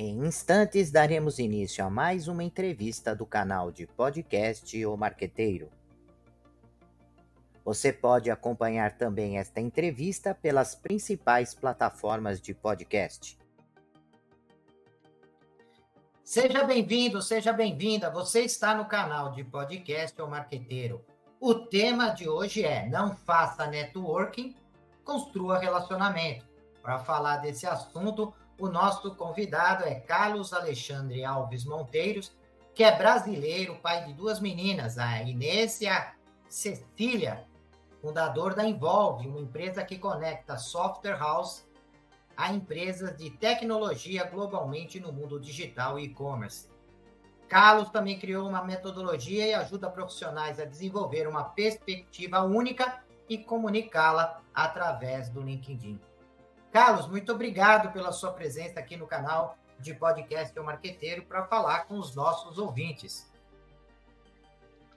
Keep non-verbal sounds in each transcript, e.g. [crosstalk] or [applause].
Em instantes daremos início a mais uma entrevista do canal de podcast O Marqueteiro. Você pode acompanhar também esta entrevista pelas principais plataformas de podcast. Seja bem-vindo, seja bem-vinda. Você está no canal de podcast O Marqueteiro. O tema de hoje é Não faça networking, construa relacionamento. Para falar desse assunto, o nosso convidado é Carlos Alexandre Alves Monteiros, que é brasileiro, pai de duas meninas, a Inês e a Cecília, fundador da Envolve, uma empresa que conecta software house a empresas de tecnologia globalmente no mundo digital e e-commerce. Carlos também criou uma metodologia e ajuda profissionais a desenvolver uma perspectiva única e comunicá-la através do LinkedIn. Carlos, muito obrigado pela sua presença aqui no canal de podcast O Marqueteiro para falar com os nossos ouvintes.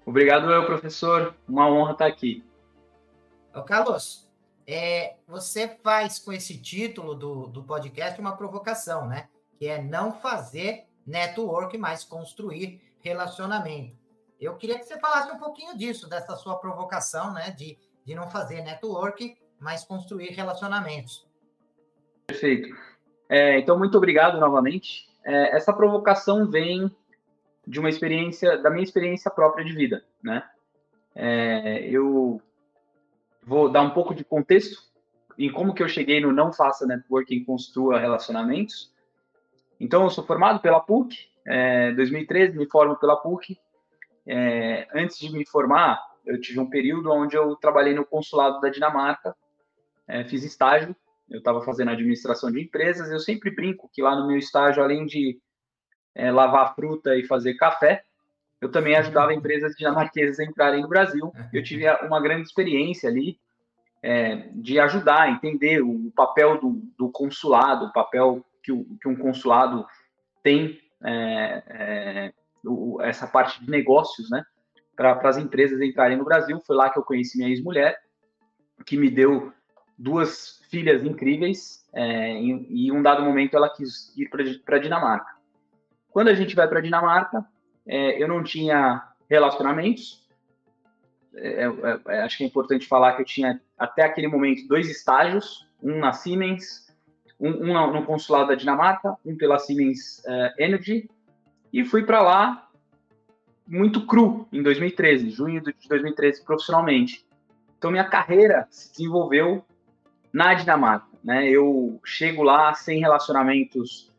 Obrigado, meu professor. Uma honra estar aqui. Ô, Carlos, é, você faz com esse título do, do podcast uma provocação, né? Que é não fazer network, mas construir relacionamento. Eu queria que você falasse um pouquinho disso, dessa sua provocação, né? De, de não fazer network, mas construir relacionamentos. Perfeito. É, então, muito obrigado novamente. É, essa provocação vem de uma experiência, da minha experiência própria de vida, né? É, eu vou dar um pouco de contexto em como que eu cheguei no Não Faça Networking, Construa Relacionamentos. Então, eu sou formado pela PUC, é, 2013 me formo pela PUC. É, antes de me formar, eu tive um período onde eu trabalhei no consulado da Dinamarca, é, fiz estágio eu estava fazendo administração de empresas, eu sempre brinco que lá no meu estágio, além de é, lavar fruta e fazer café, eu também ajudava empresas dinamarquesas a entrarem no Brasil. Eu tive uma grande experiência ali é, de ajudar a entender o papel do, do consulado, o papel que, o, que um consulado tem, é, é o, essa parte de negócios, né, para as empresas entrarem no Brasil. Foi lá que eu conheci minha ex-mulher, que me deu duas filhas incríveis é, e, em um dado momento ela quis ir para a Dinamarca. Quando a gente vai para a Dinamarca, é, eu não tinha relacionamentos. É, é, é, acho que é importante falar que eu tinha até aquele momento dois estágios, um na Siemens, um, um no consulado da Dinamarca, um pela Siemens é, Energy, e fui para lá muito cru em 2013, junho de 2013 profissionalmente. Então minha carreira se desenvolveu na Dinamarca. Né? Eu chego lá sem relacionamentos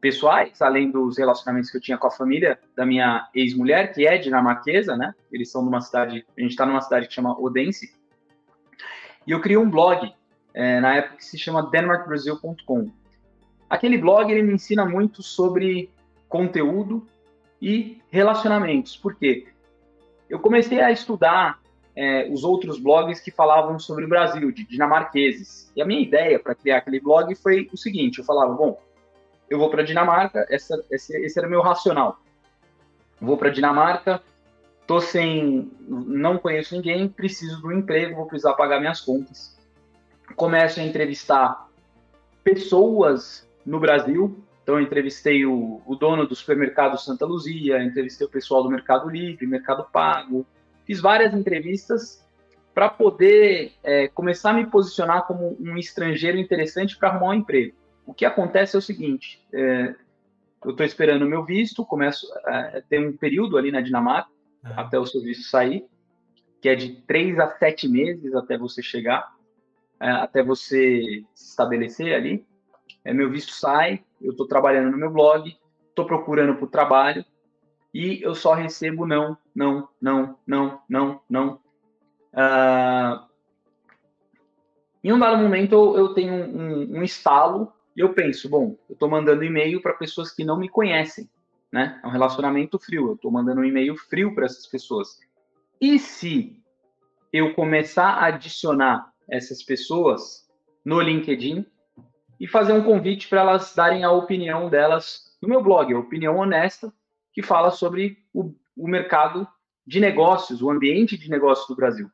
pessoais, além dos relacionamentos que eu tinha com a família da minha ex-mulher, que é dinamarquesa, né? Eles são de uma cidade, a gente está numa cidade que chama Odense. E eu criei um blog é, na época que se chama denmarkbrasil.com. Aquele blog ele me ensina muito sobre conteúdo e relacionamentos. Por quê? Eu comecei a estudar é, os outros blogs que falavam sobre o Brasil, de dinamarqueses. E a minha ideia para criar aquele blog foi o seguinte: eu falava, bom, eu vou para Dinamarca, essa, esse, esse era o meu racional. Vou para Dinamarca, tô sem, não conheço ninguém, preciso do emprego, vou precisar pagar minhas contas. Começo a entrevistar pessoas no Brasil. Então, entrevistei o, o dono do supermercado Santa Luzia, entrevistei o pessoal do Mercado Livre, Mercado Pago, Fiz várias entrevistas para poder é, começar a me posicionar como um estrangeiro interessante para arrumar um emprego. O que acontece é o seguinte: é, eu estou esperando o meu visto, começo é, tem um período ali na Dinamarca até o seu visto sair, que é de três a sete meses até você chegar, é, até você se estabelecer ali. É, meu visto sai, eu estou trabalhando no meu blog, estou procurando por trabalho, e eu só recebo não, não, não, não, não, não. Uh, em um dado momento eu, eu tenho um, um, estalo e eu penso, bom, eu estou mandando e-mail para pessoas que não me conhecem, né? É um relacionamento frio, eu estou mandando um e-mail frio para essas pessoas. E se eu começar a adicionar essas pessoas no LinkedIn e fazer um convite para elas darem a opinião delas no meu blog, a opinião honesta, que fala sobre o, o mercado de negócios, o ambiente de negócios do Brasil.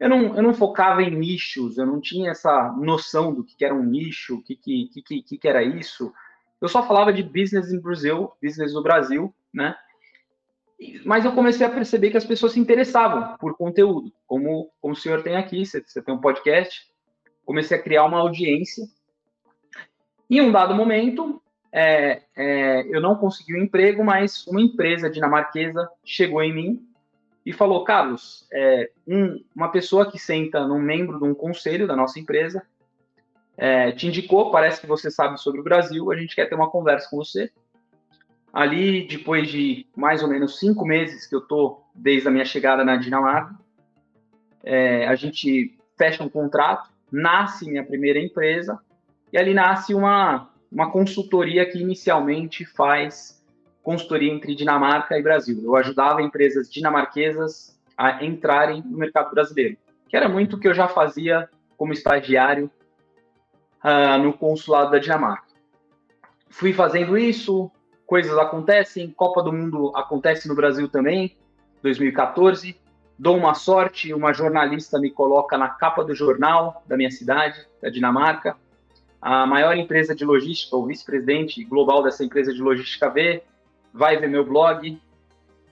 Eu não, eu não focava em nichos, eu não tinha essa noção do que era um nicho, o que, que, que, que era isso. eu só falava de business no Brasil, business no Brasil, né? Mas eu comecei a perceber que as pessoas se interessavam por conteúdo, como, como o senhor tem aqui, você, você tem um podcast. Comecei a criar uma audiência. Em um dado momento, é, é, eu não consegui um emprego, mas uma empresa dinamarquesa chegou em mim e falou: Carlos, é, um, uma pessoa que senta num membro de um conselho da nossa empresa é, te indicou, parece que você sabe sobre o Brasil, a gente quer ter uma conversa com você. Ali, depois de mais ou menos cinco meses que eu tô desde a minha chegada na Dinamarca, é, a gente fecha um contrato, nasce minha primeira empresa e ali nasce uma uma consultoria que inicialmente faz consultoria entre Dinamarca e Brasil. Eu ajudava empresas dinamarquesas a entrarem no mercado brasileiro, que era muito o que eu já fazia como estagiário uh, no consulado da Dinamarca. Fui fazendo isso, coisas acontecem, Copa do Mundo acontece no Brasil também, 2014. Dou uma sorte, uma jornalista me coloca na capa do jornal da minha cidade, da Dinamarca a maior empresa de logística, o vice-presidente global dessa empresa de logística vê, vai ver meu blog,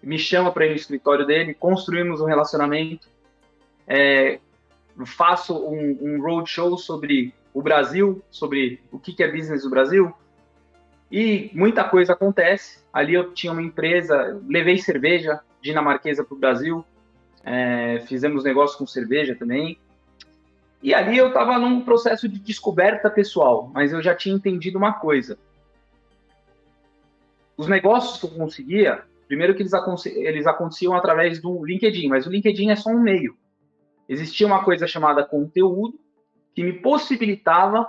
me chama para ir no escritório dele, construímos um relacionamento, é, faço um, um roadshow sobre o Brasil, sobre o que, que é business do Brasil, e muita coisa acontece. Ali eu tinha uma empresa, levei cerveja dinamarquesa para o Brasil, é, fizemos negócio com cerveja também, e ali eu estava num processo de descoberta pessoal, mas eu já tinha entendido uma coisa. Os negócios que eu conseguia, primeiro que eles, eles aconteciam através do LinkedIn, mas o LinkedIn é só um meio. Existia uma coisa chamada conteúdo que me possibilitava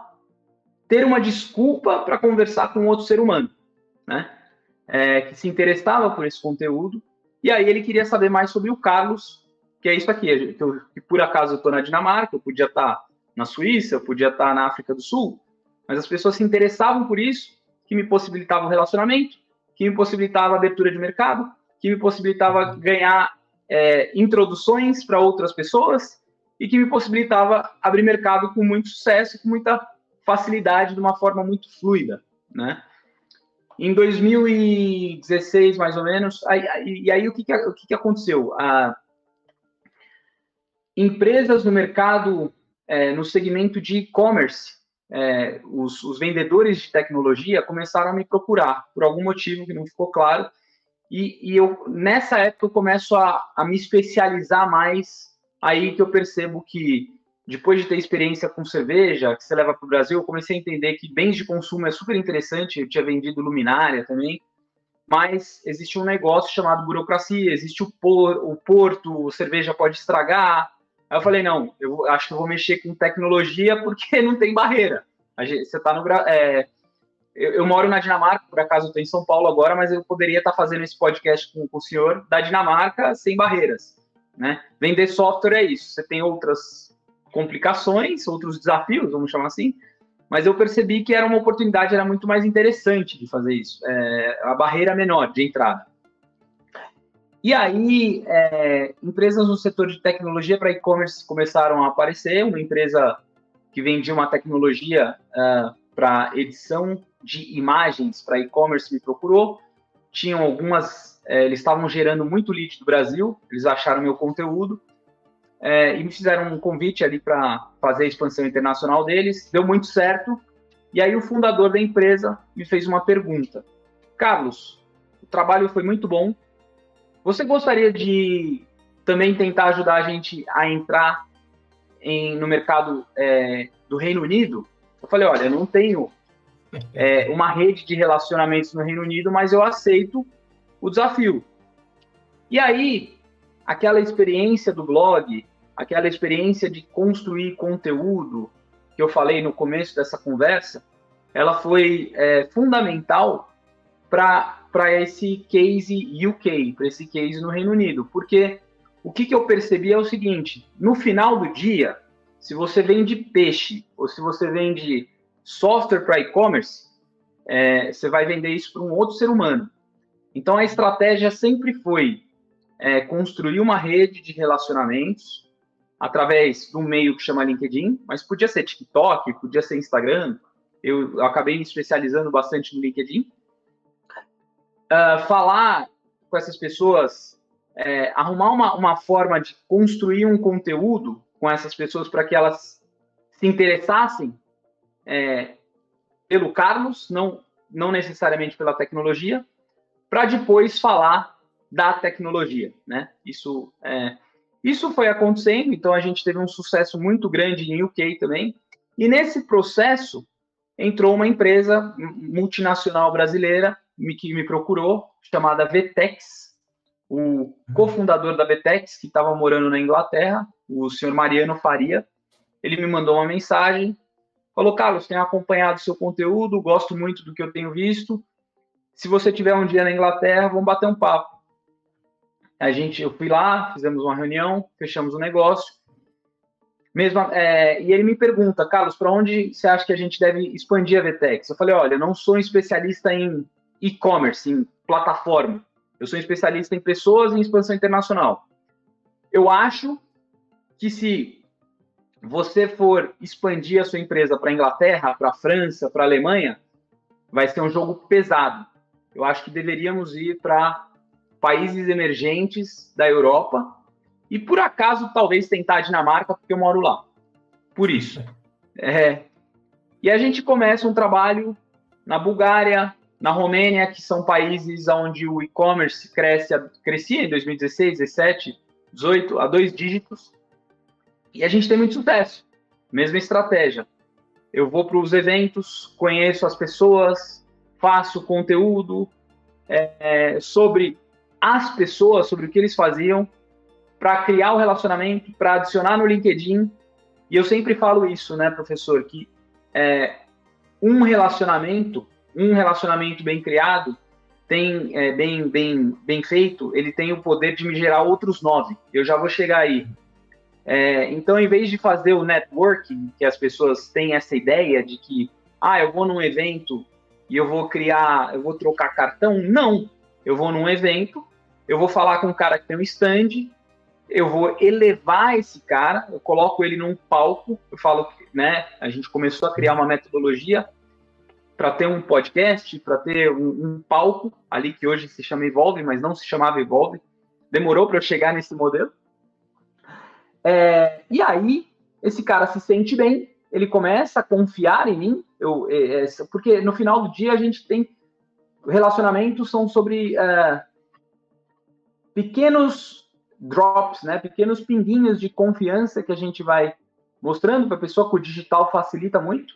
ter uma desculpa para conversar com outro ser humano, né? É, que se interessava por esse conteúdo. E aí ele queria saber mais sobre o Carlos, que é isso aqui, que, eu, que por acaso eu estou na Dinamarca, eu podia estar tá na Suíça, eu podia estar tá na África do Sul, mas as pessoas se interessavam por isso, que me possibilitava um relacionamento, que me possibilitava abertura de mercado, que me possibilitava ganhar é, introduções para outras pessoas e que me possibilitava abrir mercado com muito sucesso, com muita facilidade, de uma forma muito fluida, né? Em 2016, mais ou menos, aí, aí, e aí o que, que, o que, que aconteceu? A, empresas no mercado, é, no segmento de e-commerce, é, os, os, vendedores de tecnologia começaram a me procurar, por algum motivo que não ficou claro, e, e eu, nessa época, eu começo a, a me especializar mais, aí que eu percebo que, depois de ter experiência com cerveja, que você leva para o Brasil, eu comecei a entender que bens de consumo é super interessante, eu tinha vendido luminária também, mas existe um negócio chamado burocracia, existe o, por, o porto, cerveja pode estragar, Aí eu falei, não, eu acho que eu vou mexer com tecnologia porque [laughs] não tem barreira. Gente, você está no. É, eu, eu, moro na Dinamarca, por acaso eu estou em São Paulo agora, mas eu poderia estar tá fazendo esse podcast com, com, o senhor da Dinamarca sem barreiras. Né? Vender software é isso. Você tem outras complicações, outros desafios, vamos chamar assim, mas eu percebi que era uma oportunidade, era muito mais interessante de fazer isso. É, a barreira menor de entrada. E aí, é, empresas no setor de tecnologia para e-commerce começaram a aparecer. Uma empresa que vendia uma tecnologia uh, para edição de imagens para e-commerce me procurou. Tinham algumas, é, eles estavam gerando muito lead do Brasil, eles acharam meu conteúdo é, e me fizeram um convite ali para fazer a expansão internacional deles. Deu muito certo. E aí, o fundador da empresa me fez uma pergunta: Carlos, o trabalho foi muito bom, você gostaria de também tentar ajudar a gente a entrar em, no mercado é, do Reino Unido? Eu falei, olha, eu não tenho é, uma rede de relacionamentos no Reino Unido, mas eu aceito o desafio. E aí, aquela experiência do blog, aquela experiência de construir conteúdo que eu falei no começo dessa conversa, ela foi é, fundamental para para esse case UK, para esse case no Reino Unido. Porque o que, que eu percebi é o seguinte: no final do dia, se você vende peixe ou se você vende software para e-commerce, é, você vai vender isso para um outro ser humano. Então a estratégia sempre foi é, construir uma rede de relacionamentos através de um meio que chama LinkedIn, mas podia ser TikTok, podia ser Instagram. eu, eu acabei me especializando bastante no LinkedIn. Uh, falar com essas pessoas, é, arrumar uma, uma forma de construir um conteúdo com essas pessoas para que elas se interessassem é, pelo Carlos, não, não necessariamente pela tecnologia, para depois falar da tecnologia, né? Isso, é, isso foi acontecendo, então a gente teve um sucesso muito grande em UK também, e nesse processo entrou uma empresa multinacional brasileira que me procurou, chamada Vetex, o cofundador da Vetex, que estava morando na Inglaterra, o senhor Mariano Faria, ele me mandou uma mensagem, falou, Carlos, tenho acompanhado seu conteúdo, gosto muito do que eu tenho visto, se você tiver um dia na Inglaterra, vamos bater um papo. A gente, eu fui lá, fizemos uma reunião, fechamos o um negócio, mesmo, é, e ele me pergunta, Carlos, para onde você acha que a gente deve expandir a Vetex? Eu falei, olha, eu não sou um especialista em e-commerce, em plataforma. Eu sou um especialista em pessoas e em expansão internacional. Eu acho que se você for expandir a sua empresa para Inglaterra, para França, para Alemanha, vai ser um jogo pesado. Eu acho que deveríamos ir para países emergentes da Europa e, por acaso, talvez tentar a Dinamarca, porque eu moro lá. Por isso. É. E a gente começa um trabalho na Bulgária, na Romênia, que são países onde o e-commerce cresce, crescia em 2016, 17, 18, a dois dígitos. E a gente tem muito sucesso. Mesma estratégia. Eu vou para os eventos, conheço as pessoas, faço conteúdo é, é, sobre as pessoas, sobre o que eles faziam, para criar o relacionamento, para adicionar no LinkedIn. E eu sempre falo isso, né, professor, que é, um relacionamento um relacionamento bem criado, tem é, bem, bem, bem feito, ele tem o poder de me gerar outros nove. Eu já vou chegar aí. É, então, em vez de fazer o networking, que as pessoas têm essa ideia de que, ah, eu vou num evento e eu vou criar, eu vou trocar cartão, não. Eu vou num evento, eu vou falar com um cara que tem um stand, eu vou elevar esse cara, eu coloco ele num palco, eu falo, né, a gente começou a criar uma metodologia para ter um podcast, para ter um, um, palco ali que hoje se chama Evolve, mas não se chamava Evolve. Demorou para eu chegar nesse modelo. É, e aí, esse cara se sente bem, ele começa a confiar em mim, eu, é, é porque no final do dia a gente tem relacionamentos são sobre é, pequenos drops, né, pequenos pinguinhos de confiança que a gente vai mostrando para a pessoa que o digital facilita muito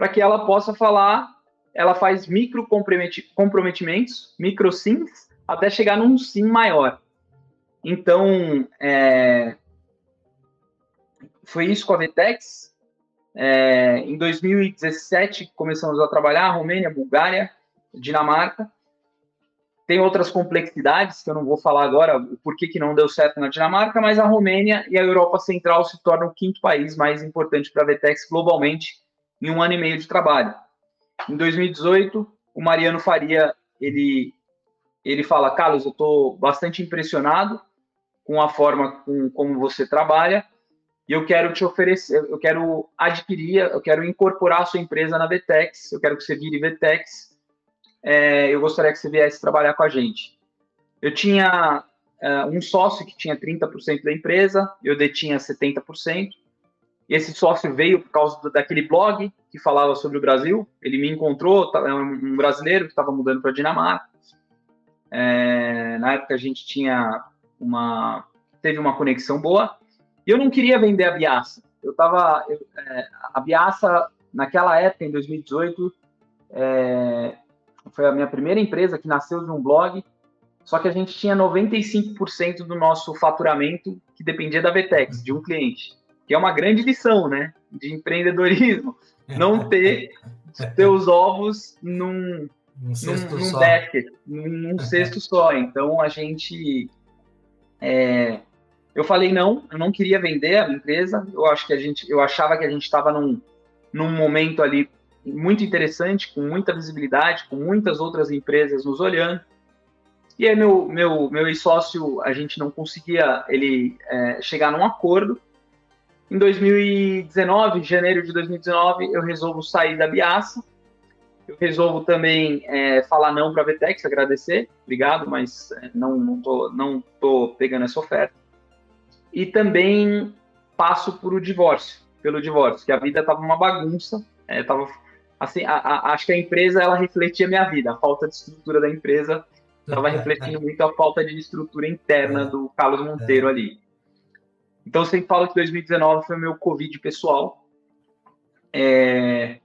para que ela possa falar, ela faz micro comprometimentos, micro sims, até chegar num sim maior. Então, é, foi isso com a Vetex. É, em 2017 começamos a trabalhar, Romênia, Bulgária, Dinamarca. Tem outras complexidades que eu não vou falar agora, o porquê que não deu certo na Dinamarca, mas a Romênia e a Europa Central se tornam o quinto país mais importante para a Vetex globalmente em um ano e meio de trabalho. Em 2018, o Mariano Faria, ele, ele fala, Carlos, eu estou bastante impressionado com a forma com, como você trabalha e eu quero te oferecer, eu quero adquirir, eu quero incorporar a sua empresa na Vetex, eu quero que você vire Vetex, é, eu gostaria que você viesse trabalhar com a gente. Eu tinha é, um sócio que tinha 30% da empresa, eu detinha 70%, esse sócio veio por causa daquele blog que falava sobre o Brasil. Ele me encontrou, tá, é um brasileiro que estava mudando para Dinamarca. É, na época a gente tinha uma teve uma conexão boa e eu não queria vender a Biaça. Eu estava é, a Biaça naquela época em 2018 é, foi a minha primeira empresa que nasceu de um blog. Só que a gente tinha 95% do nosso faturamento que dependia da Vetex, de um cliente que é uma grande lição, né, de empreendedorismo, [laughs] não ter seus ovos num, um cesto num, num basket, num, [laughs] cesto só. Então a gente, é, eu falei não, eu não queria vender a empresa. Eu acho que a gente, eu achava que a gente estava num, num momento ali muito interessante, com muita visibilidade, com muitas outras empresas nos olhando. E aí meu meu meu sócio, a gente não conseguia ele é, chegar num acordo Em 2019, janeiro de 2019, eu resolvo sair da Biaça. Eu resolvo também é, falar não para a Vetex, agradecer, obrigado, mas é, não, não, tô, não tô pegando essa oferta. E também passo por o divórcio, pelo divórcio, que a vida estava uma bagunça, é, tava, assim, a, a, acho que a empresa ela refletia a minha vida, a falta de estrutura da empresa estava refletindo muito a falta de estrutura interna do Carlos Monteiro ali. Então, eu sempre falo que 2019 foi meu Covid pessoal. É...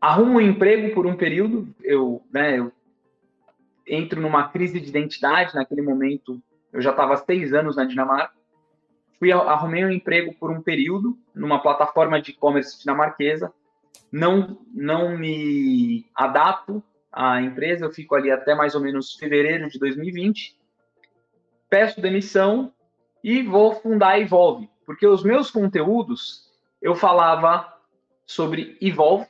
Arrumo um emprego por um período, eu, né, eu entro numa crise de identidade. Naquele momento, eu já estava há seis anos na Dinamarca. Fui, arrumei um emprego por um período numa plataforma de e-commerce dinamarquesa. Não, não me adapto à empresa, eu fico ali até mais ou menos fevereiro de 2020. Peço demissão e vou fundar a Evolve, porque os meus conteúdos eu falava sobre Evolve,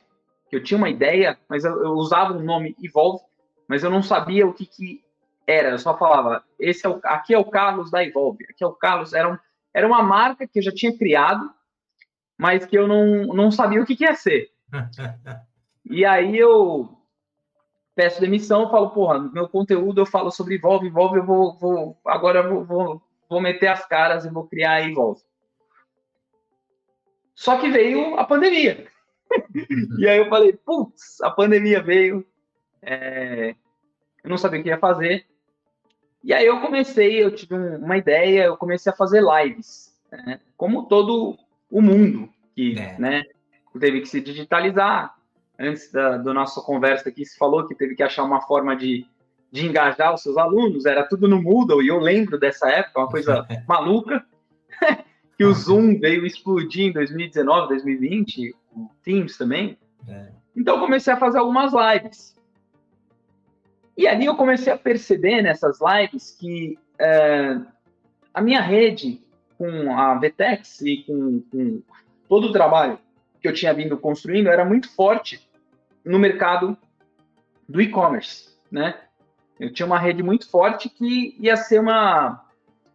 que eu tinha uma ideia, mas eu, eu usava o nome Evolve, mas eu não sabia o que, que era, eu só falava, esse é o, aqui é o Carlos da Evolve, aqui é o Carlos, era, um, era uma marca que eu já tinha criado, mas que eu não, não sabia o que, que ia ser. E aí eu peço demissão, falo, porra, meu conteúdo eu falo sobre Evolve, Evolve, eu vou, vou agora eu vou, vou vou meter as caras e vou criar aí volta. Só que veio a pandemia. [laughs] e aí eu falei, putz, a pandemia veio, é... eu não sabia o que ia fazer. E aí eu comecei, eu tive uma ideia, eu comecei a fazer lives, né? como todo o mundo que é. né, teve que se digitalizar. Antes da, da nossa conversa aqui, se falou que teve que achar uma forma de de engajar os seus alunos, era tudo no Moodle, e eu lembro dessa época, uma coisa [laughs] maluca, [laughs] que o Zoom veio explodir em 2019, 2020, o Teams também. É. Então, eu comecei a fazer algumas lives. E ali eu comecei a perceber nessas lives que é, a minha rede com a Vtex e com, com todo o trabalho que eu tinha vindo construindo era muito forte no mercado do e-commerce, né? Eu tinha uma rede muito forte que ia ser uma,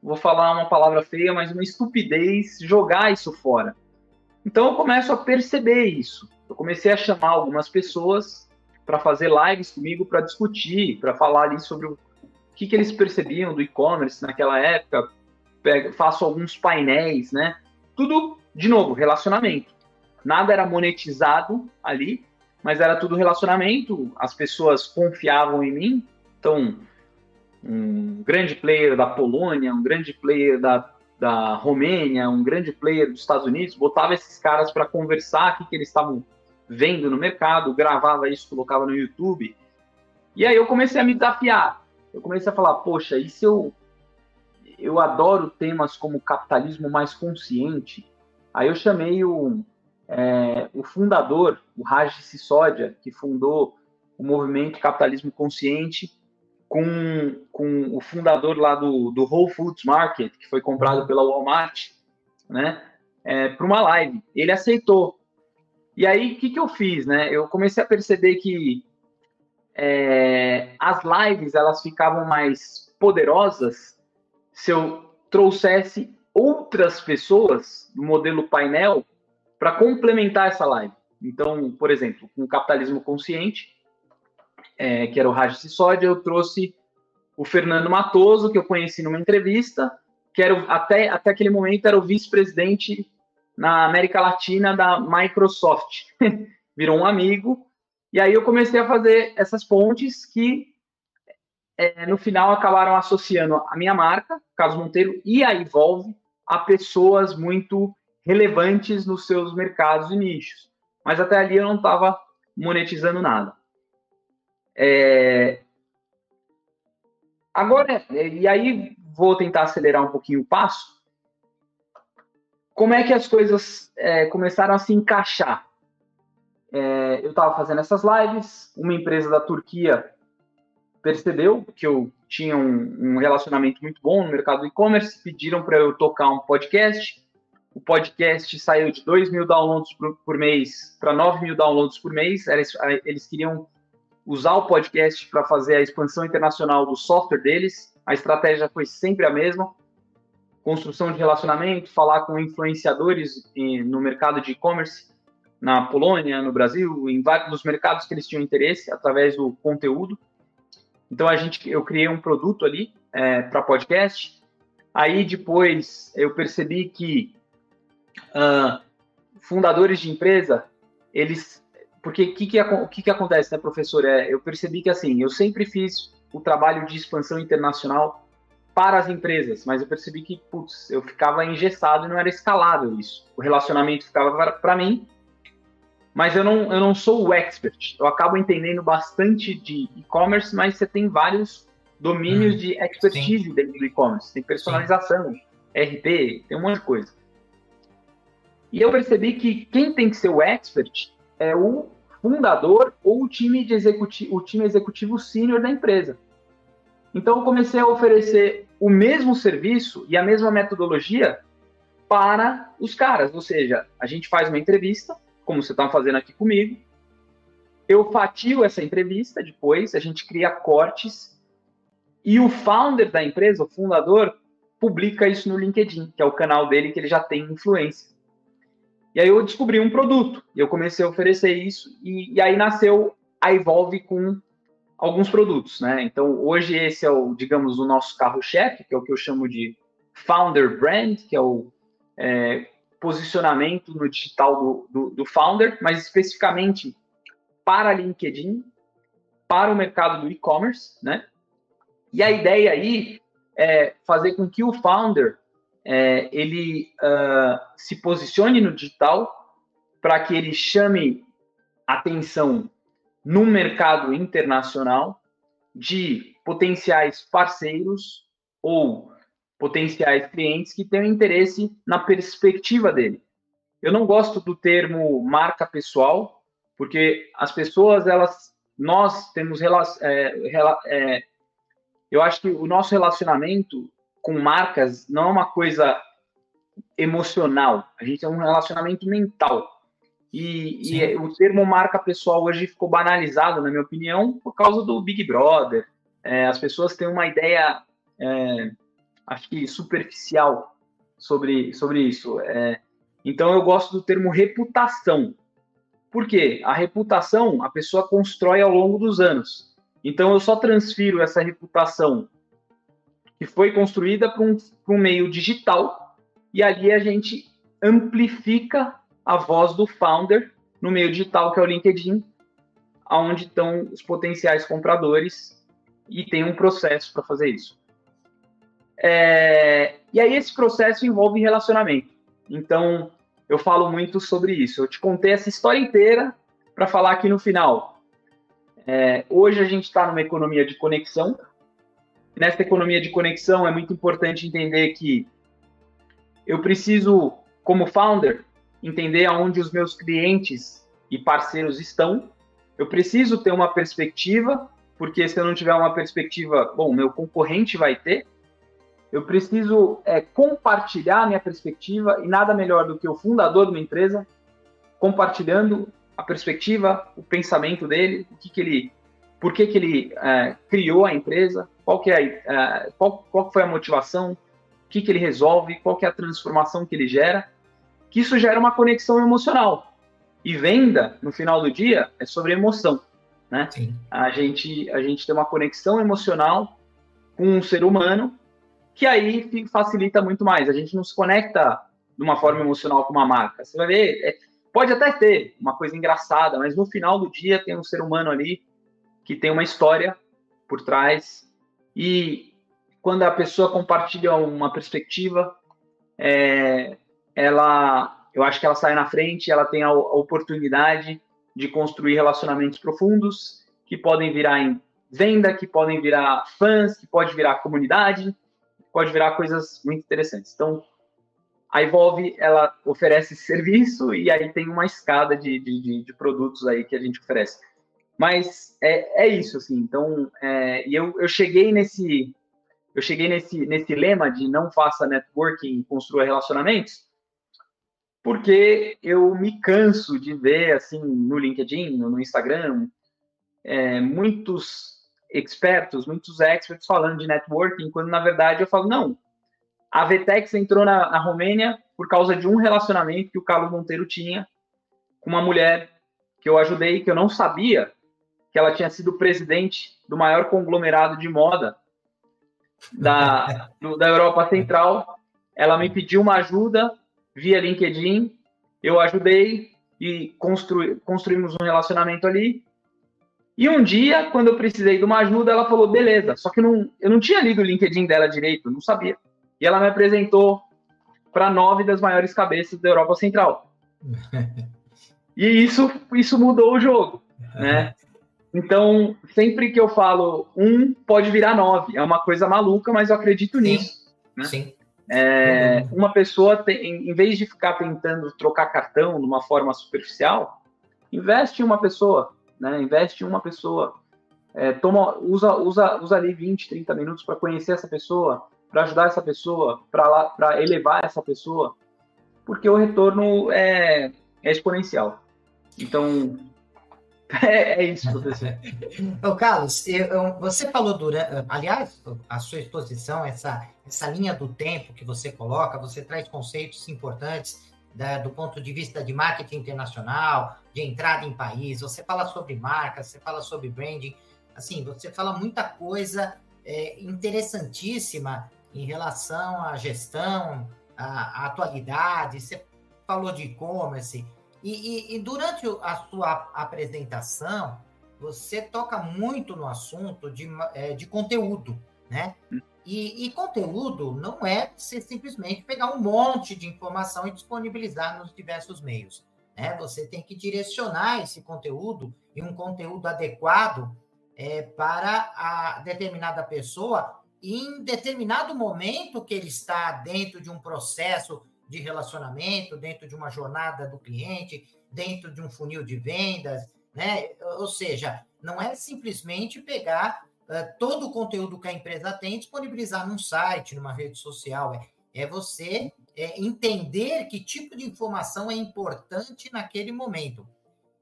vou falar uma palavra feia, mas uma estupidez jogar isso fora. Então eu começo a perceber isso. Eu comecei a chamar algumas pessoas para fazer lives comigo para discutir, para falar ali sobre o que, que eles percebiam do e-commerce naquela época. Pego, faço alguns painéis, né? Tudo, de novo, relacionamento. Nada era monetizado ali, mas era tudo relacionamento. As pessoas confiavam em mim então, um grande player da Polônia, um grande player da, da Romênia, um grande player dos Estados Unidos, botava esses caras para conversar o que, que eles estavam vendo no mercado, gravava isso, colocava no YouTube. E aí eu comecei a me desafiar. Eu comecei a falar, poxa, e se eu eu adoro temas como capitalismo mais consciente. Aí eu chamei o, é, o fundador, o Raj Sisodia, que fundou o movimento Capitalismo Consciente, com, com o fundador lá do, do Whole Foods Market, que foi comprado pela Walmart, né, é, para uma live. Ele aceitou. E aí, o que, que eu fiz, né? Eu comecei a perceber que é, as lives elas ficavam mais poderosas se eu trouxesse outras pessoas do modelo painel para complementar essa live. Então, por exemplo, com o capitalismo consciente, é, que era o Raj Sissod, eu trouxe o Fernando Matoso, que eu conheci numa entrevista, que era até, até aquele momento era o vice-presidente na América Latina da Microsoft. [laughs] Virou um amigo, e aí eu comecei a fazer essas pontes que é, no final acabaram associando a minha marca, Carlos Monteiro, e a Evolve a pessoas muito relevantes nos seus mercados e nichos. Mas até ali eu não estava monetizando nada. É... Agora, e aí vou tentar acelerar um pouquinho o passo. Como é que as coisas é, começaram a se encaixar? É, eu estava fazendo essas lives, uma empresa da Turquia percebeu que eu tinha um, um relacionamento muito bom no mercado do e-commerce, pediram para eu tocar um podcast. O podcast saiu de 2 mil downloads por, por mês para 9 mil downloads por mês. Eles, eles queriam usar o podcast para fazer a expansão internacional do software deles. A estratégia foi sempre a mesma. construção de relacionamento, falar com influenciadores no mercado de e-commerce na Polônia, no Brasil, em vários mercados que eles tinham interesse através do conteúdo. Então a gente, eu criei um produto ali é, para podcast. Aí depois eu percebi que uh, fundadores de empresa, eles, porque o que, que, que, que acontece, né, professor? É, eu percebi que assim, eu sempre fiz o trabalho de expansão internacional para as empresas, mas eu percebi que, putz, eu ficava engessado e não era escalável isso. O relacionamento ficava para mim mas eu não, eu não sou o expert. Eu acabo entendendo bastante de e-commerce, mas você tem vários domínios hum, de expertise sim. dentro do e-commerce. Tem personalização, sim. RP, tem um monte de coisa. E eu percebi que quem tem que ser o expert é o fundador ou o time, de executivo, o time executivo sênior da empresa. Então eu comecei a oferecer o mesmo serviço e a mesma metodologia para os caras. Ou seja, a gente faz uma entrevista, como você está fazendo aqui comigo. Eu fatio essa entrevista depois, a gente cria cortes e o founder da empresa, o fundador, publica isso no LinkedIn, que é o canal dele que ele já tem influência. E aí eu descobri um produto eu comecei a oferecer isso e, e aí nasceu a Evolve com alguns produtos, né? Então hoje esse é o, digamos, o nosso carro-chefe, que é o que eu chamo de founder brand, que é o é, posicionamento no digital do, do, do founder, mas especificamente para LinkedIn, para o mercado do e-commerce, né? E a ideia aí é fazer com que o founder é, ele uh, se posicione no digital para que ele chame atenção no mercado internacional de potenciais parceiros ou potenciais clientes que tenham interesse na perspectiva dele. Eu não gosto do termo marca pessoal, porque as pessoas, elas, nós temos é, é, eu acho que o nosso relacionamento com marcas não é uma coisa emocional, a gente é um relacionamento mental. E, e, o termo marca pessoal hoje ficou banalizado, na minha opinião, por causa do Big Brother. É, as pessoas têm uma ideia é, acho que superficial sobre, sobre isso. É, então eu gosto do termo reputação. Por quê? A reputação a pessoa constrói ao longo dos anos. Então eu só transfiro essa reputação que foi construída para um, um meio digital e ali a gente amplifica a voz do founder no meio digital que é o LinkedIn, aonde estão os potenciais compradores e tem um processo para fazer isso. É, e aí esse processo envolve relacionamento. Então, eu falo muito sobre isso. Eu te contei essa história inteira para falar aqui no final. É, hoje a gente está numa economia de conexão. Nessa economia de conexão é muito importante entender que eu preciso, como founder, entender aonde os meus clientes e parceiros estão. Eu preciso ter uma perspectiva, porque se eu não tiver uma perspectiva, bom, meu concorrente vai ter eu preciso é, compartilhar minha perspectiva e nada melhor do que o fundador de uma empresa compartilhando a perspectiva, o pensamento dele, o que, que ele, por que, que ele é, criou a empresa, qual que é, é qual, qual foi a motivação, o que, que ele resolve, qual que é a transformação que ele gera, que isso gera uma conexão emocional. E venda, no final do dia, é sobre emoção, né? Sim. A gente a gente tem uma conexão emocional com um ser humano que aí facilita muito mais. A gente não se conecta de uma forma emocional com uma marca. Você vai ver, é, pode até ter uma coisa engraçada, mas no final do dia tem um ser humano ali que tem uma história por trás e quando a pessoa compartilha uma perspectiva, é, ela, eu acho que ela sai na frente, ela tem a, a oportunidade de construir relacionamentos profundos que podem virar em venda, que podem virar fãs, que pode virar comunidade, pode virar coisas muito interessantes. Então, a Evolve, ela oferece [laughs] serviço e aí tem uma escada de, de, de produtos aí que a gente oferece. Mas é, é isso, assim. Então, é, e eu, eu cheguei nesse eu cheguei nesse, nesse lema de não faça networking, construa relacionamentos, porque eu me canso de ver, assim, no LinkedIn, no Instagram, é, muitos expertos, muitos experts falando de networking, quando na verdade eu falo, não, a Vetex entrou na, na Romênia por causa de um relacionamento que o Carlos Monteiro tinha com uma mulher que eu ajudei, que eu não sabia que ela tinha sido presidente do maior conglomerado de moda da, do, da Europa Central. Ela me pediu uma ajuda via LinkedIn, eu ajudei e construí, construímos um relacionamento ali. E um dia, quando eu precisei de uma ajuda, ela falou, beleza. Só que não, eu não tinha lido o LinkedIn dela direito, não sabia. E ela me apresentou para nove das maiores cabeças da Europa Central. [laughs] e isso, isso mudou o jogo, né? [laughs] Então, sempre que eu falo um, pode virar nove. É uma coisa maluca, mas eu acredito Sim. nisso. Né? Sim. É, uma pessoa, tem, em vez de ficar tentando trocar cartão de uma forma superficial, investe em uma pessoa, né? Investe em uma pessoa. É, toma, usa, usa, usa ali 20, 30 minutos para conhecer essa pessoa, para ajudar essa pessoa, para elevar essa pessoa, porque o retorno é, é exponencial. Então, [laughs] é, é, isso, professor. Ô, Carlos, eu, você falou durante. Aliás, a sua exposição, essa, essa linha do tempo que você coloca, você traz conceitos importantes da, do ponto de vista de marketing internacional, de entrada em país, você fala sobre marcas, você fala sobre branding. Assim, você fala muita coisa é, interessantíssima em relação à gestão, à, à atualidade, você falou de e-commerce, e, e, e, durante a sua apresentação, você toca muito no assunto de, é, de conteúdo, né? E, e, conteúdo não é você simplesmente pegar um monte de informação e disponibilizar nos diversos meios. Né? Você tem que direcionar esse conteúdo e um conteúdo adequado é, para a determinada pessoa em determinado momento que ele está dentro de um processo de relacionamento, dentro de uma jornada do cliente, dentro de um funil de vendas, né? Ou seja, não é simplesmente pegar uh, todo o conteúdo que a empresa tem e disponibilizar num site, numa rede social. É, é você é, entender que tipo de informação é importante naquele momento.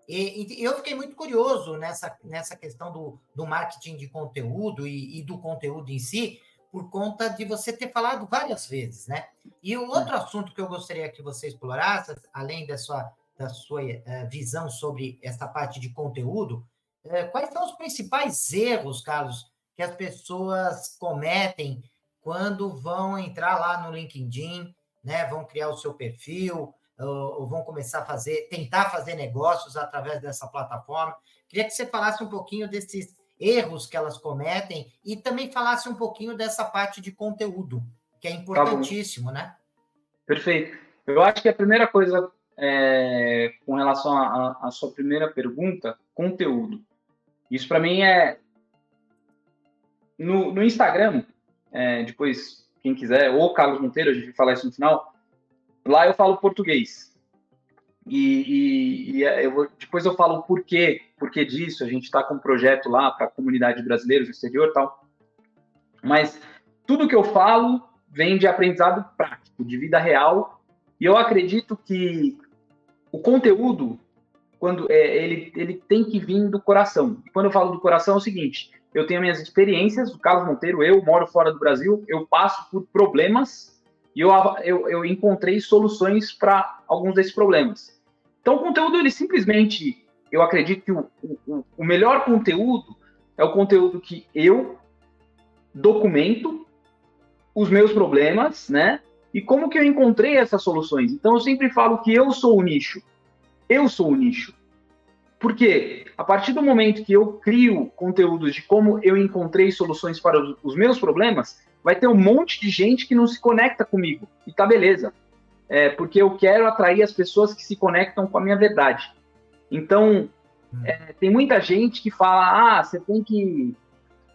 E, e, eu fiquei muito curioso nessa, nessa questão do, do marketing de conteúdo e, e, do conteúdo em si, por conta de você ter falado várias vezes, né? E o outro é. assunto que eu gostaria que você explorasse, além da sua, da sua uh, visão sobre essa parte de conteúdo, uh, quais são os principais erros, Carlos, que as pessoas cometem quando vão entrar lá no LinkedIn, né? Vão criar o seu perfil, ou, vão começar a fazer, tentar fazer negócios através dessa plataforma. Queria que você falasse um pouquinho desses erros que elas cometem e também falasse um pouquinho dessa parte de conteúdo, que é tá importantíssimo, tá né? Perfeito. Eu acho que a primeira coisa é, com relação à sua primeira pergunta, conteúdo. Isso para mim é no, no Instagram, é, depois quem quiser, ou Carlos Monteiro, a gente vai falar isso no final, Lá eu falo português. E, e, e é, eu vou, depois eu falo o porquê, porquê disso. A gente está com um projeto lá para a comunidade brasileira no exterior tal. Mas tudo que eu falo vem de aprendizado prático, de vida real. E eu acredito que o conteúdo, quando é, ele, ele tem que vir do coração. E quando eu falo do coração, é o seguinte: eu tenho minhas experiências, o Carlos Monteiro, eu moro fora do Brasil, eu passo por problemas e eu, eu, eu encontrei soluções para alguns desses problemas. Então, o conteúdo, ele simplesmente, eu acredito que o, o, o melhor conteúdo é o conteúdo que eu documento os meus problemas, né? E como que eu encontrei essas soluções. Então, eu sempre falo que eu sou o nicho. Eu sou o nicho. Porque a partir do momento que eu crio conteúdos de como eu encontrei soluções para os meus problemas, vai ter um monte de gente que não se conecta comigo. E tá beleza. É, porque eu quero atrair as pessoas que se conectam com a minha verdade. Então, hum. é, tem muita gente que fala, ah, você tem que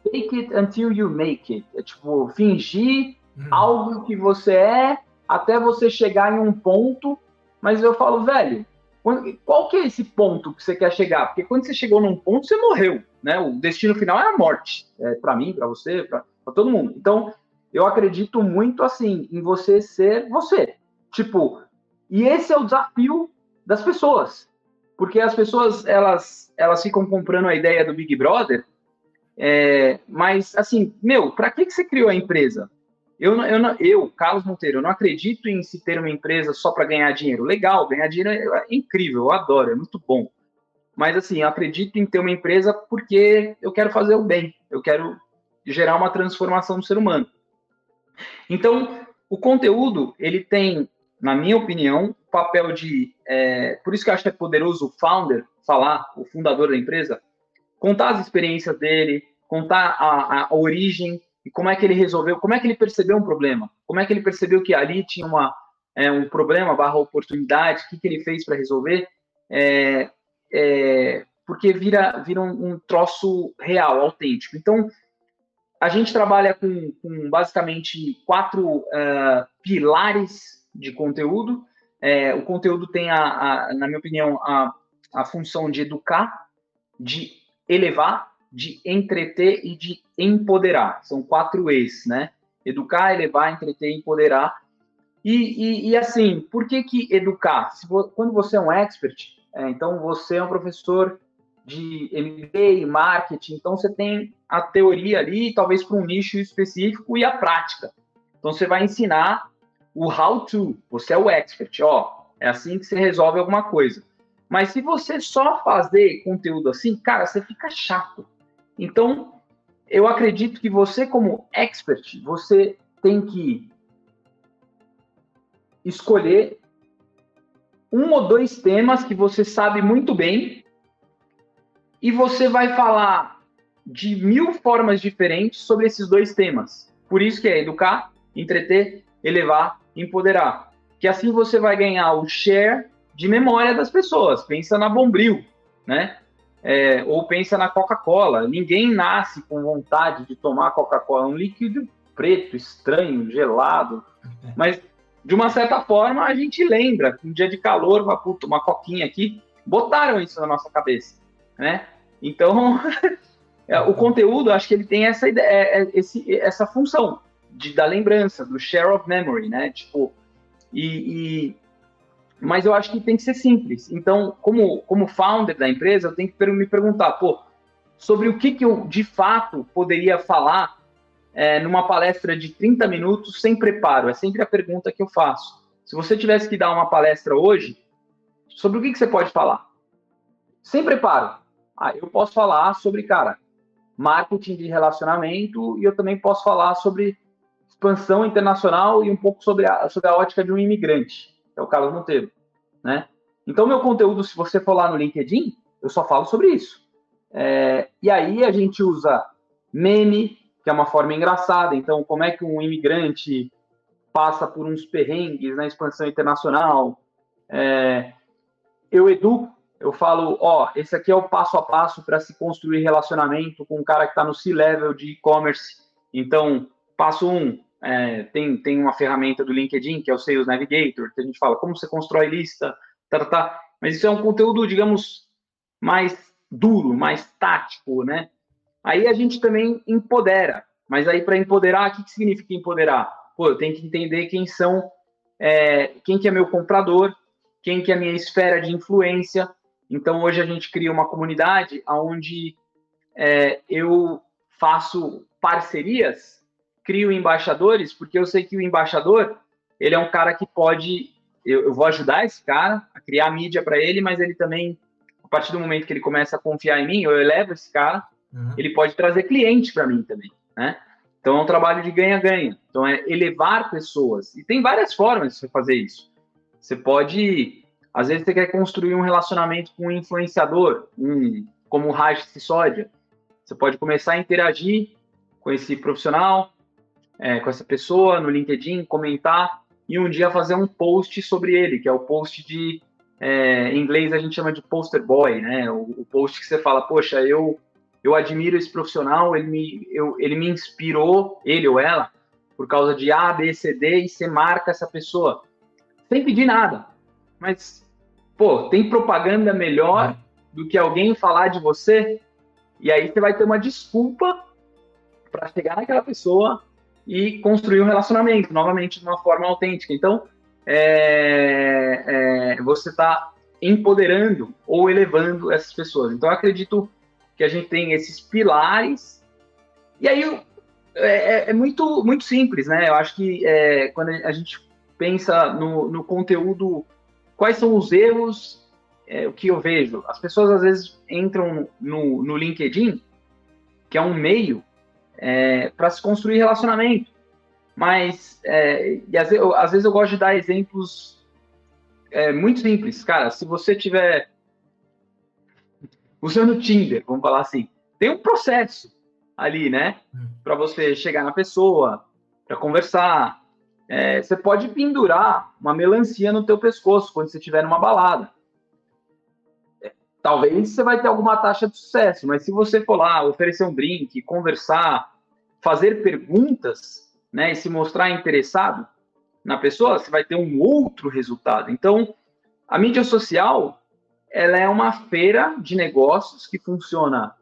fake it until you make it. É tipo, fingir hum. algo que você é até você chegar em um ponto. Mas eu falo, velho, qual que é esse ponto que você quer chegar? Porque quando você chegou num ponto, você morreu, né? O destino final é a morte. É, para mim, para você, para para todo mundo. Então, eu acredito muito assim em você ser você. Tipo, e esse é o desafio das pessoas. Porque as pessoas, elas, elas ficam comprando a ideia do Big Brother, é, mas assim, meu, para que, que você criou a empresa? Eu, eu, eu, Carlos Monteiro, eu não acredito em se ter uma empresa só para ganhar dinheiro. Legal, ganhar dinheiro é, é incrível, eu adoro, é muito bom. Mas assim, eu acredito em ter uma empresa porque eu quero fazer o bem, eu quero gerar uma transformação no ser humano. Então, o conteúdo, ele tem, na minha opinião, o papel de. É, por isso que eu acho que é poderoso o founder falar, o fundador da empresa, contar as experiências dele, contar a, a, origem e como é que ele resolveu, como é que ele percebeu um problema, como é que ele percebeu que ali tinha uma, é, um problema barra oportunidade, o que, que ele fez para resolver, é, é, porque vira, vira um, um, troço real, autêntico. Então, a gente trabalha com, com basicamente quatro uh, pilares de conteúdo. É, o conteúdo tem, a, a, na minha opinião, a, a função de educar, de elevar, de entreter e de empoderar. São quatro E's, né? Educar, elevar, entreter e empoderar. E, e, e, assim, por que que educar? Quando você é um expert, é, então, você é um professor de MBA, marketing, então você tem a teoria ali, talvez para um nicho específico, e a prática. Então, você vai ensinar o how to, você é o expert, ó, é assim que você resolve alguma coisa. Mas se você só fazer conteúdo assim, cara, você fica chato. Então, eu acredito que você, como expert, você tem que escolher um ou dois temas que você sabe muito bem e você vai falar de mil formas diferentes sobre esses dois temas. Por isso que é educar, entreter, elevar, empoderar. Que assim você vai ganhar o share de memória das pessoas. Pensa na Bombril, né? É, ou pensa na Coca-Cola. Ninguém nasce com vontade de tomar Coca-Cola. É um líquido preto, estranho, gelado. Mas de uma certa forma, a gente lembra, um dia de calor, uma, puta, uma coquinha aqui, botaram isso na nossa cabeça, né? Então, [laughs] é, o conteúdo, acho que ele tem essa ideia, é, é, esse, essa função de, da lembrança, do share of memory, né? Tipo, e, e, mas eu acho que tem que ser simples. Então, como, como founder da empresa, eu tenho que me perguntar, pô, sobre o que, que eu de fato poderia falar é, numa palestra de 30 minutos sem preparo? É sempre a pergunta que eu faço. Se você tivesse que dar uma palestra hoje, sobre o que, que você pode falar? Sem preparo. Ah, eu posso falar sobre, cara, marketing de relacionamento e eu também posso falar sobre expansão internacional e um pouco sobre a, sobre a ótica de um imigrante, que é o Carlos Monteiro, né? Então, meu conteúdo, se você for lá no LinkedIn, eu só falo sobre isso. É, e aí a gente usa meme, que é uma forma engraçada. Então, como é que um imigrante passa por uns perrengues na expansão internacional? É, eu educo, eu falo, ó, esse aqui é o passo a passo para se construir relacionamento com um cara que está no C-level de e-commerce. Então, passo um, é, tem, tem uma ferramenta do LinkedIn, que é o Sales Navigator, que a gente fala como você constrói lista, tá, tá, tá. Mas isso é um conteúdo, digamos, mais duro, mais tático, né? Aí a gente também empodera. Mas aí para empoderar, o que, que significa empoderar? Pô, eu tenho que entender quem são, é, quem que é meu comprador, quem que é a minha esfera de influência. Então hoje a gente cria uma comunidade onde é, eu faço parcerias, crio embaixadores, porque eu sei que o embaixador ele é um cara que pode, eu, eu vou ajudar esse cara a criar mídia para ele, mas ele também, a partir do momento que ele começa a confiar em mim, eu elevo esse cara Uhum. Ele pode trazer cliente para mim também, né? Então é um trabalho de ganha-ganha. Então é elevar pessoas. E tem várias formas de você fazer isso. Você pode, às vezes você quer construir um relacionamento com um influenciador, um, como o Raj Sissodia. Você pode começar a interagir com esse profissional, é, com essa pessoa no LinkedIn, comentar e um dia fazer um post sobre ele, que é o post de, é, em inglês a gente chama de poster boy, né? O, o post que você fala, poxa, eu eu admiro esse profissional, ele me, eu, ele me inspirou, ele ou ela, por causa de A, B, C, D, e você marca essa pessoa. Sem pedir nada. Mas, pô, tem propaganda melhor do que alguém falar de você? E aí você vai ter uma desculpa para chegar naquela pessoa e construir um relacionamento, novamente, de uma forma autêntica. Então, é, é, você está empoderando ou elevando essas pessoas. Então, acredito que a gente tem esses pilares. E aí, é, é, muito, muito simples, né? Eu acho que é, quando a gente pensa no, no conteúdo, quais são os erros, é, o que eu vejo? As pessoas às vezes entram no, no LinkedIn, que é um meio é, para se construir relacionamento. Mas, é, e às, eu, às, vezes eu gosto de dar exemplos é, muito simples. Cara, se você tiver usando Tinder, vamos falar assim, tem um processo ali, né? Hum. Para você chegar na pessoa, para conversar. É, você pode pendurar uma melancia no teu pescoço quando você estiver numa balada. Talvez você vai ter alguma taxa de sucesso, mas se você for lá oferecer um drink, conversar, fazer perguntas, né, e se mostrar interessado na pessoa, você vai ter um outro resultado. Então, a mídia social, ela é uma feira de negócios que funciona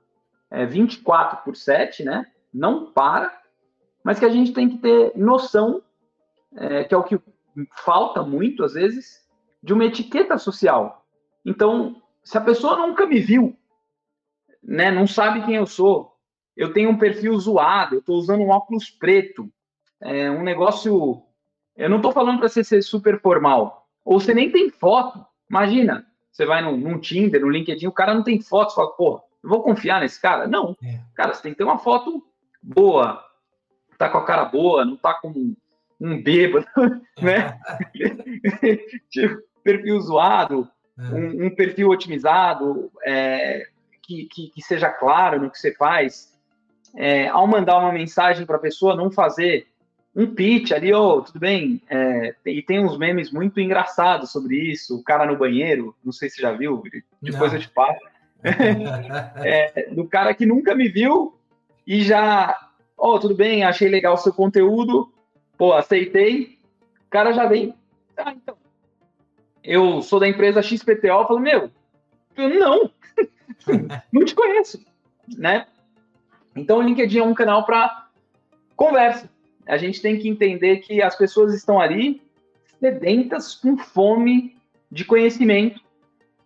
é, 24 por 7, né? Não para, mas que a gente tem que ter noção, é, que é o que falta muito às vezes, de uma etiqueta social. Então, se a pessoa nunca me viu, né, não sabe quem eu sou, eu tenho um perfil zoado, eu estou usando um óculos preto, é, um negócio. Eu não estou falando para você ser super formal, ou você nem tem foto. Imagina, você vai no, no Tinder, no LinkedIn, o cara não tem foto, você fala, pô, vou confiar nesse cara? Não. É. Cara, você tem que ter uma foto boa, tá com a cara boa, não tá com um bêbado, [laughs] né? [laughs] tipo, perfil zoado, é. Um, um, perfil otimizado, é, que, que, que, seja claro no que você faz. É, ao mandar uma mensagem para a pessoa, não fazer um pitch ali, ô, oh, tudo bem? É, e tem uns memes muito engraçados sobre isso, o cara no banheiro, não sei se já viu, depois não. eu te passo. [laughs] é, do cara que nunca me viu e já, oh, tudo bem, achei legal o seu conteúdo, pô, aceitei. O cara já vem, ah, então, eu sou da empresa XPTO, eu falo, meu, eu não, [laughs] não te conheço, né? Então o LinkedIn é um canal para conversa. A gente tem que entender que as pessoas estão ali sedentas, com fome de conhecimento,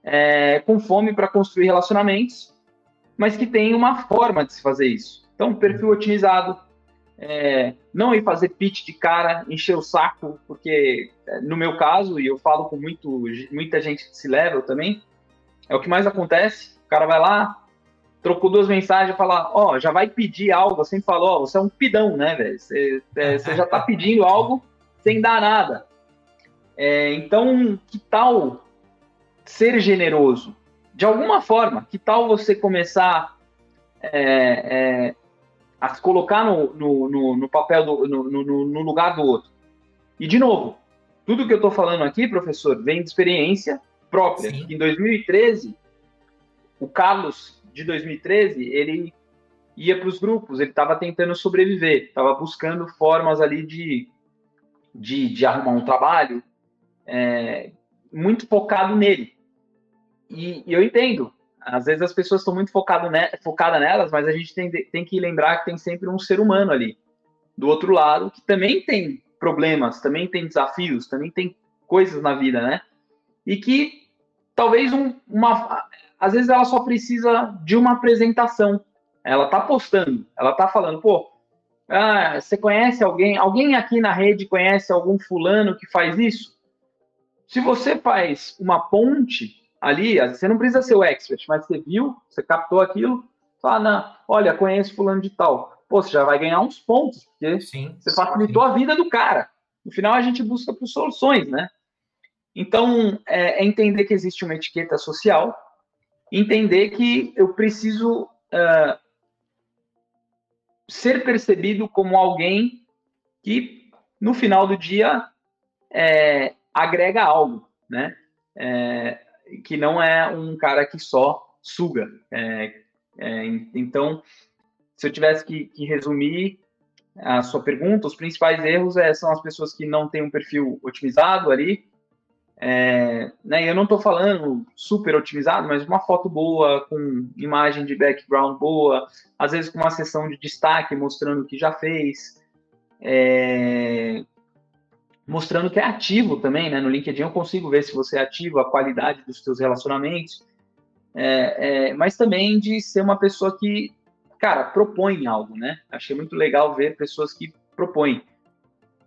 é, com fome para construir relacionamentos, mas que tem uma forma de se fazer isso. Então, perfil otimizado, é, não ir fazer pitch de cara, encher o saco, porque é, no meu caso, e eu falo com muito, muita gente que se leva também, é o que mais acontece. O cara vai lá, trocou duas mensagens, fala, ó, oh, já vai pedir algo, assim, falou, oh, você é um pidão, né, velho? Você, é, você já tá pedindo algo sem dar nada. É, então, que tal ser generoso. De alguma forma, que tal você começar é, é, a se colocar no, no, no, no papel, do, no, lugar do outro? E, de novo, tudo que eu estou falando aqui, professor, vem de experiência própria. Sim. Em 2013, o Carlos, de 2013, ele ia para os grupos, ele estava tentando sobreviver, estava buscando formas ali de, de, de arrumar um trabalho, é, muito focado nele. E, e, eu entendo. Às vezes as pessoas estão muito focado ne focadas nelas, mas a gente tem, tem que lembrar que tem sempre um ser humano ali, do outro lado, que também tem problemas, também tem desafios, também tem coisas na vida, né? E que talvez um, uma. Às vezes ela só precisa de uma apresentação. Ela tá postando, ela tá falando, pô, ah, você conhece alguém? Alguém aqui na rede conhece algum fulano que faz isso? Se você faz uma ponte ali, você não precisa ser o expert, mas você viu, você captou aquilo, fala, não, olha, conheço fulano de tal. Pô, você já vai ganhar uns pontos, porque sim, você facilitou sim. a vida do cara. No final, a gente busca por soluções, né? Então, é, é entender que existe uma etiqueta social, entender que eu preciso uh, ser percebido como alguém que, no final do dia, é, agrega algo, né? É, que não é um cara que só suga. É, é, então, se eu tivesse que, que, resumir a sua pergunta, os principais erros é, são as pessoas que não têm um perfil otimizado ali. É, né, eu não estou falando super otimizado, mas uma foto boa, com imagem de background boa, às vezes com uma sessão de destaque mostrando o que já fez. É, mostrando que é ativo também, né? No LinkedIn eu consigo ver se você é ativo, a qualidade dos seus relacionamentos, é, é, mas também de ser uma pessoa que, cara, propõem algo, né? Achei muito legal ver pessoas que propõem.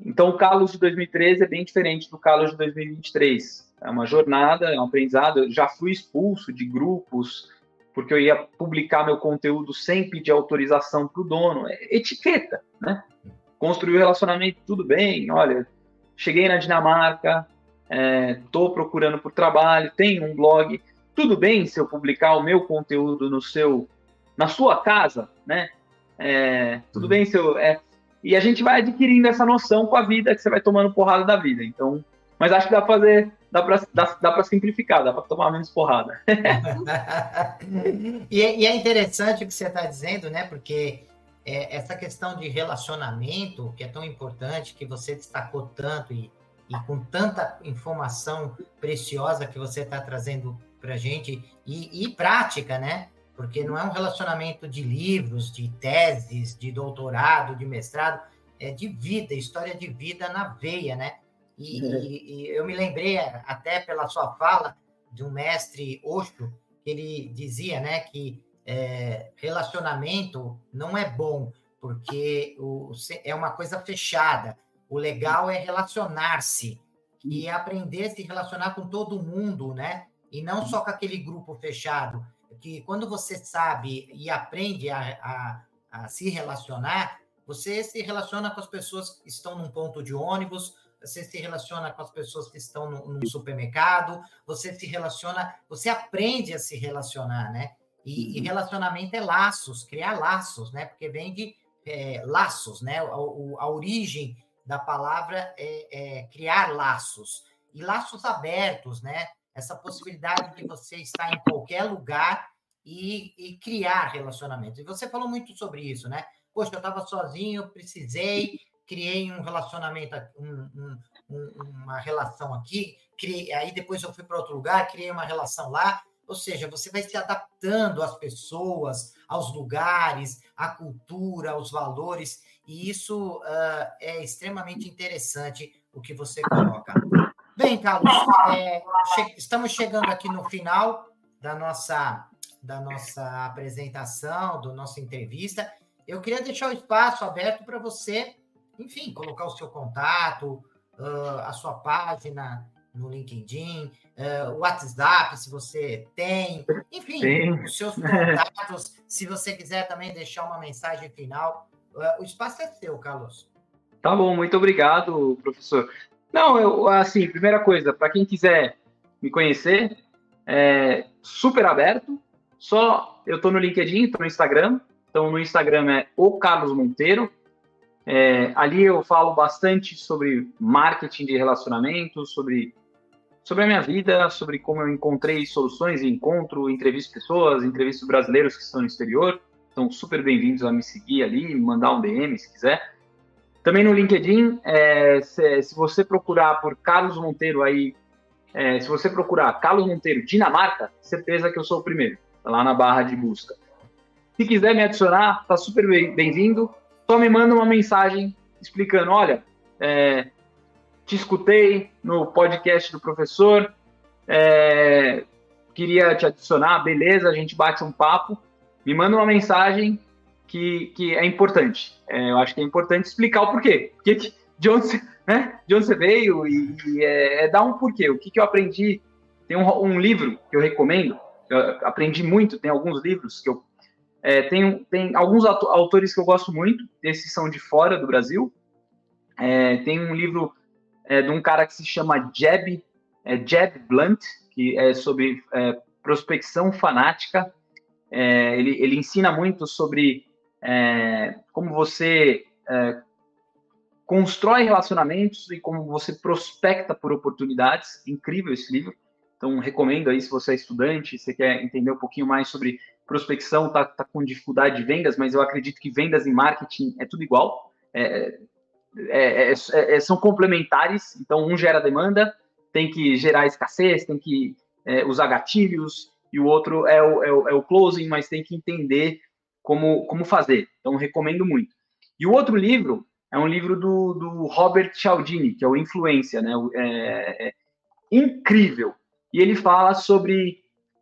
Então, o Carlos de 2013 é bem diferente do Carlos de 2023. É uma jornada, é um aprendizado. Eu já fui expulso de grupos porque eu ia publicar meu conteúdo sem pedir autorização para o dono. É etiqueta, né? Construir o relacionamento, tudo bem. Olha, cheguei na Dinamarca, estou é, procurando por trabalho, tenho um blog. Tudo bem se eu publicar o meu conteúdo no seu, na sua casa, né? É, tudo uhum. bem se eu. É, e a gente vai adquirindo essa noção com a vida que você vai tomando porrada da vida. Então, mas acho que dá pra fazer, dá pra, dá, dá pra simplificar, dá pra tomar menos porrada. [laughs] e, é, e, é interessante o que você está dizendo, né? Porque é, essa questão de relacionamento, que é tão importante, que você destacou tanto e, e com tanta informação preciosa que você está trazendo para gente, e, e prática, né? Porque não é um relacionamento de livros, de teses, de doutorado, de mestrado, é de vida, história de vida na veia, né? E, uhum. e, e, eu me lembrei até pela sua fala de um mestre Osho, que ele dizia, né, que é, relacionamento não é bom porque o, é uma coisa fechada. O legal é relacionar-se e aprender a se relacionar com todo mundo, né? E não só com aquele grupo fechado. Que quando você sabe e aprende a, a, a se relacionar, você se relaciona com as pessoas que estão num ponto de ônibus, você se relaciona com as pessoas que estão no, no, supermercado, você se relaciona, você aprende a se relacionar, né? E, e uhum. relacionamento é laços, criar laços, né? Porque vem de é, laços, né? A, a, origem da palavra é, é, criar laços e laços abertos, né? Essa possibilidade de você estar em qualquer lugar e, e criar relacionamentos. E você falou muito sobre isso, né? Poxa, eu estava sozinho, precisei, criei um relacionamento, um, um, uma relação aqui, criei, aí depois eu fui para outro lugar, criei uma relação lá. Ou seja, você vai se adaptando às pessoas, aos lugares, à cultura, aos valores, e isso uh, é extremamente interessante o que você coloca. Bem, Carlos, é, che estamos chegando aqui no final da nossa, da nossa apresentação, da nossa entrevista. Eu queria deixar o espaço aberto para você enfim, colocar o seu contato, uh, a sua página no LinkedIn, uh, o WhatsApp, se você tem, enfim, Sim. os seus [laughs] contatos, se você quiser também deixar uma mensagem final, uh, o espaço é seu, Carlos. Tá bom, muito obrigado, professor. Não, eu, assim, primeira coisa, para quem quiser me conhecer, é super aberto, só eu tô no LinkedIn, tô no Instagram, então no Instagram é o Carlos Monteiro, é, ali eu falo bastante sobre marketing de relacionamentos, sobre, sobre a minha vida, sobre como eu encontrei soluções encontro, entrevisto pessoas, entrevisto brasileiros que estão no exterior. Então, super bem-vindos a me seguir ali, mandar um DM se quiser. Também no LinkedIn, é, se, se, você procurar por Carlos Monteiro aí, é, se você procurar Carlos Monteiro Dinamarca, certeza que eu sou o primeiro, tá lá na barra de busca. Se quiser me adicionar, tá super bem-vindo só me manda uma mensagem explicando: olha, é, te escutei no podcast do professor, é, queria te adicionar, beleza, a gente bate um papo. Me manda uma mensagem que, que é importante. É, eu acho que é importante explicar o porquê. Porque de onde né, de onde você veio e, e é, é, dar um porquê. O que, que eu aprendi. Tem um, um livro que eu recomendo, eu aprendi muito, tem alguns livros que eu é, tem, tem alguns autores que eu gosto muito, esses são de fora do Brasil. É, tem um livro é, de um cara que se chama Jeb, é, Jeb Blunt, que é sobre é, prospecção fanática. É, ele, ele ensina muito sobre como você constrói relacionamentos e como você prospecta por oportunidades. Incrível esse livro. Então, recomendo aí se você é estudante, se quer entender um pouquinho mais sobre prospecção, está tá com dificuldade de vendas, mas eu acredito que vendas e marketing é tudo igual. É é, é, é, é, são complementares, então um gera demanda, tem que gerar escassez, tem que é, usar gatilhos, e o outro é o, é o, é o closing, mas tem que entender como, como fazer. Então, recomendo muito. E o outro livro é um livro do, do Robert Cialdini, que é o Influência, né? É, é, incrível. E ele fala sobre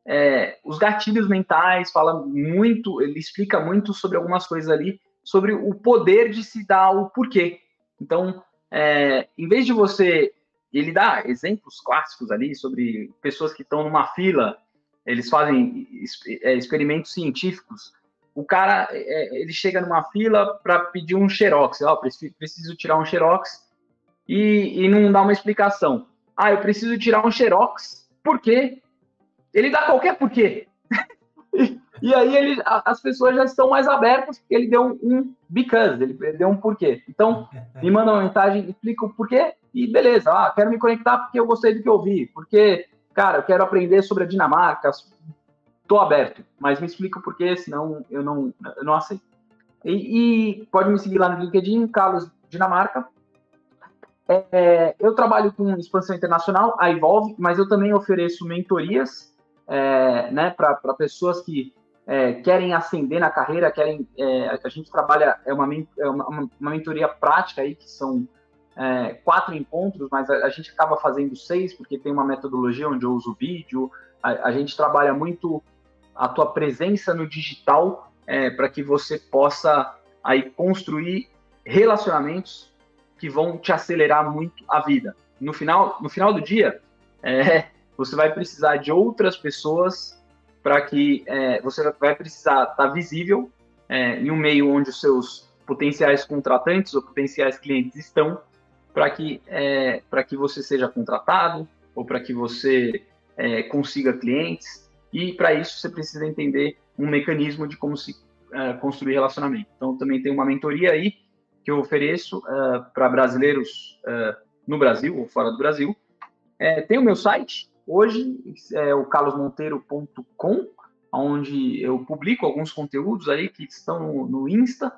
é, os gatilhos mentais, fala muito, ele explica muito sobre algumas coisas ali, sobre o poder de se dar o porquê. Então, é, em vez de você, ele dá exemplos clássicos ali sobre pessoas que estão numa fila, eles fazem é, experimentos científicos. O cara, é, ele chega numa fila para pedir um xerox, ó, preciso tirar um xerox e, e não dá uma explicação. Ah, eu preciso tirar um xerox, por quê? Ele dá qualquer porquê. [laughs] e aí ele, as pessoas já estão mais abertas porque ele deu um, um because, ele deu um porquê. Então, [laughs] me manda uma mensagem, explica o porquê e beleza. Ah, quero me conectar porque eu gostei do que eu vi, porque, cara, eu quero aprender sobre a Dinamarca, estou aberto, mas me explica o porquê, senão eu não, eu não aceito. E, e, pode me seguir lá no LinkedIn, Carlos Dinamarca. É, é eu trabalho com expansão internacional, a Evolve, mas eu também ofereço mentorias é, né, para pessoas que é, querem ascender na carreira, querem. É, a gente trabalha, é uma, é uma, uma mentoria prática aí, que são é, quatro encontros, mas a, a, gente acaba fazendo seis, porque tem uma metodologia onde eu uso vídeo, a, a gente trabalha muito a tua presença no digital é, para que você possa aí construir relacionamentos que vão te acelerar muito a vida. No final, no final do dia, é, você vai precisar de outras pessoas para que é, você vai precisar estar tá visível é, em um meio onde os seus potenciais contratantes ou potenciais clientes estão, para que, é, que você seja contratado ou para que você é, consiga clientes. E para isso você precisa entender um mecanismo de como se é, construir relacionamento. Então também tem uma mentoria aí que eu ofereço é, para brasileiros no Brasil ou fora do Brasil. tem o meu site, Hoje é o carlosmonteiro.com, onde eu publico alguns conteúdos aí que estão no Insta.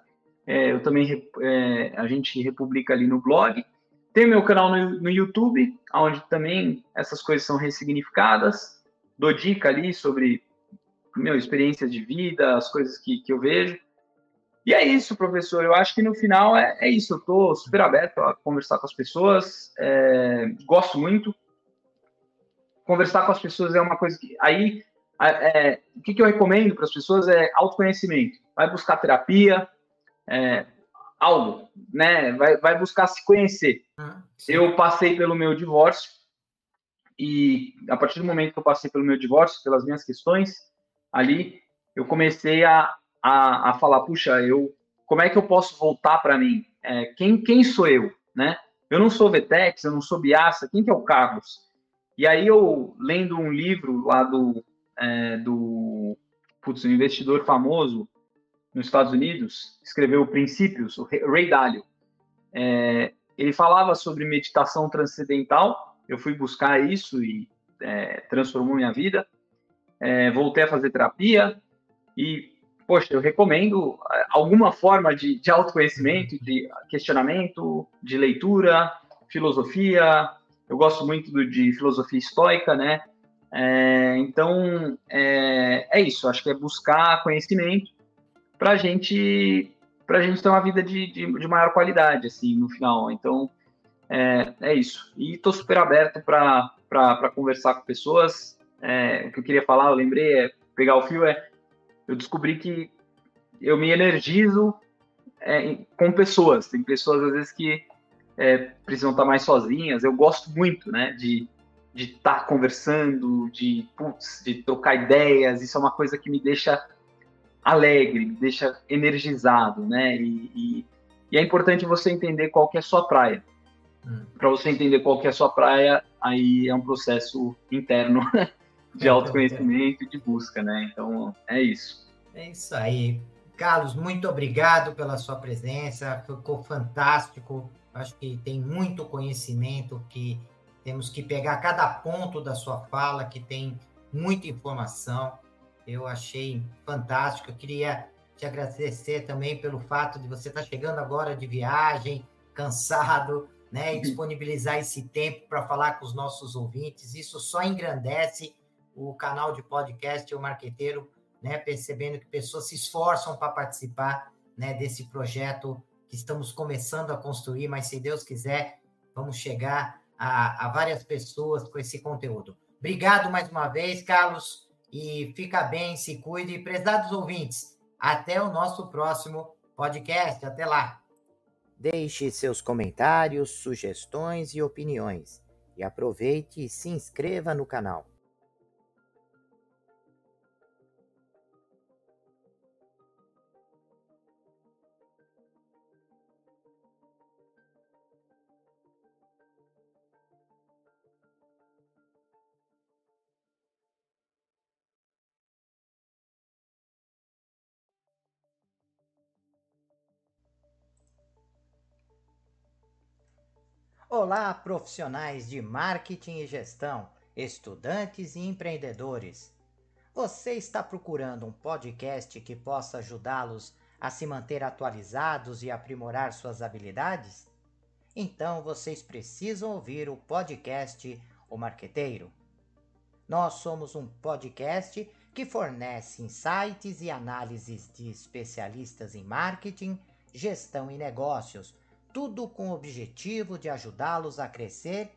É, eu também é, a gente republica ali no blog. Tem meu canal no, no YouTube, onde também essas coisas são ressignificadas. Dou dica ali sobre meu experiências de vida, as coisas que, que eu vejo. E é isso, professor. Eu acho que no final é, é isso. Eu estou super aberto a conversar com as pessoas. É, gosto muito conversar com as pessoas é uma coisa que. Aí, é, o que, que eu recomendo para as pessoas é autoconhecimento. Vai buscar terapia, é, algo, né? Vai, vai buscar se conhecer. Ah, eu passei pelo meu divórcio e a partir do momento que eu passei pelo meu divórcio, pelas minhas questões, ali eu comecei a, a, a falar, puxa, eu, como é que eu posso voltar para mim? É, quem, quem sou eu, né? Eu não sou Vetex, eu não sou Biaça, quem que é o Carlos? E aí eu, lendo um livro lá do, é, do putz, um investidor famoso nos Estados Unidos, escreveu Princípios, o Ray Dalio. É, ele falava sobre meditação transcendental, eu fui buscar isso e é, transformou minha vida. É, voltei a fazer terapia e, poxa, eu recomendo é, alguma forma de, de autoconhecimento, de questionamento, de leitura, filosofia, eu gosto muito do, de filosofia estoica, né? É, então, é, é, isso. Acho que é buscar conhecimento para gente, a gente ter uma vida de, de, de, maior qualidade, assim, no final. Então, é, é isso. E estou super aberto para conversar com pessoas. É, o que eu queria falar, eu lembrei, é pegar o fio, é eu descobri que eu me energizo é, com pessoas. Tem pessoas, às vezes, que é, precisam estar mais sozinhas. Eu gosto muito, né, de de estar tá conversando, de putz, de trocar ideias. Isso é uma coisa que me deixa alegre, me deixa energizado, né? E, e, e é importante você entender qual que é a sua praia. Hum. Para você entender qual que é a sua praia, aí é um processo interno de [laughs] autoconhecimento e de busca, né? Então é isso. É isso aí. Carlos, muito obrigado pela sua presença, ficou fantástico. Acho que tem muito conhecimento que temos que pegar cada ponto da sua fala, que tem muita informação. Eu achei fantástico. Eu queria te agradecer também pelo fato de você estar chegando agora de viagem, cansado, né, e [laughs] disponibilizar esse tempo para falar com os nossos ouvintes. Isso só engrandece o canal de podcast O Marqueteiro, né, percebendo que pessoas se esforçam para participar né, desse projeto que estamos começando a construir, mas se Deus quiser, vamos chegar a, a várias pessoas com esse conteúdo. Obrigado mais uma vez, Carlos. e fica bem, se cuide. Prezados ouvintes, até o nosso próximo podcast. Até lá. Deixe seus comentários, sugestões e opiniões. E aproveite e se inscreva no canal. Olá, profissionais de marketing e gestão, estudantes e empreendedores. Você está procurando um podcast que possa ajudá-los a se manter atualizados e aprimorar suas habilidades? Então vocês precisam ouvir o podcast O Marqueteiro. Nós somos um podcast que fornece insights e análises de especialistas em marketing, gestão e negócios tudo com o objetivo de ajudá-los a crescer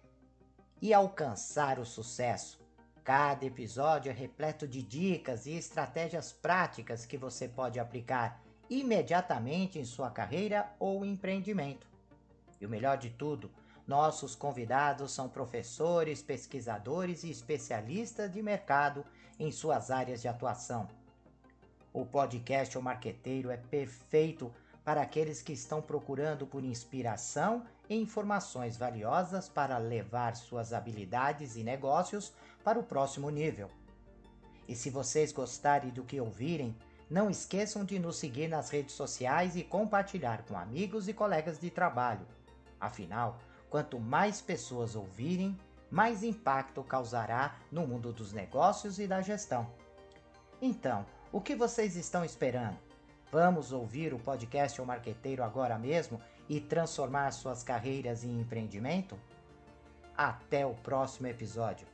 e alcançar o sucesso. Cada episódio é repleto de dicas e estratégias práticas que você pode aplicar imediatamente em sua carreira ou empreendimento. E o melhor de tudo, nossos convidados são professores, pesquisadores e especialistas de mercado em suas áreas de atuação. O podcast O Marqueteiro é perfeito para aqueles que estão procurando por inspiração e informações valiosas para levar suas habilidades e negócios para o próximo nível. E se vocês gostarem do que ouvirem, não esqueçam de nos seguir nas redes sociais e compartilhar com amigos e colegas de trabalho. Afinal, quanto mais pessoas ouvirem, mais impacto causará no mundo dos negócios e da gestão. Então, o que vocês estão esperando? Vamos ouvir o podcast O Marqueteiro agora mesmo e transformar suas carreiras em empreendimento? Até o próximo episódio.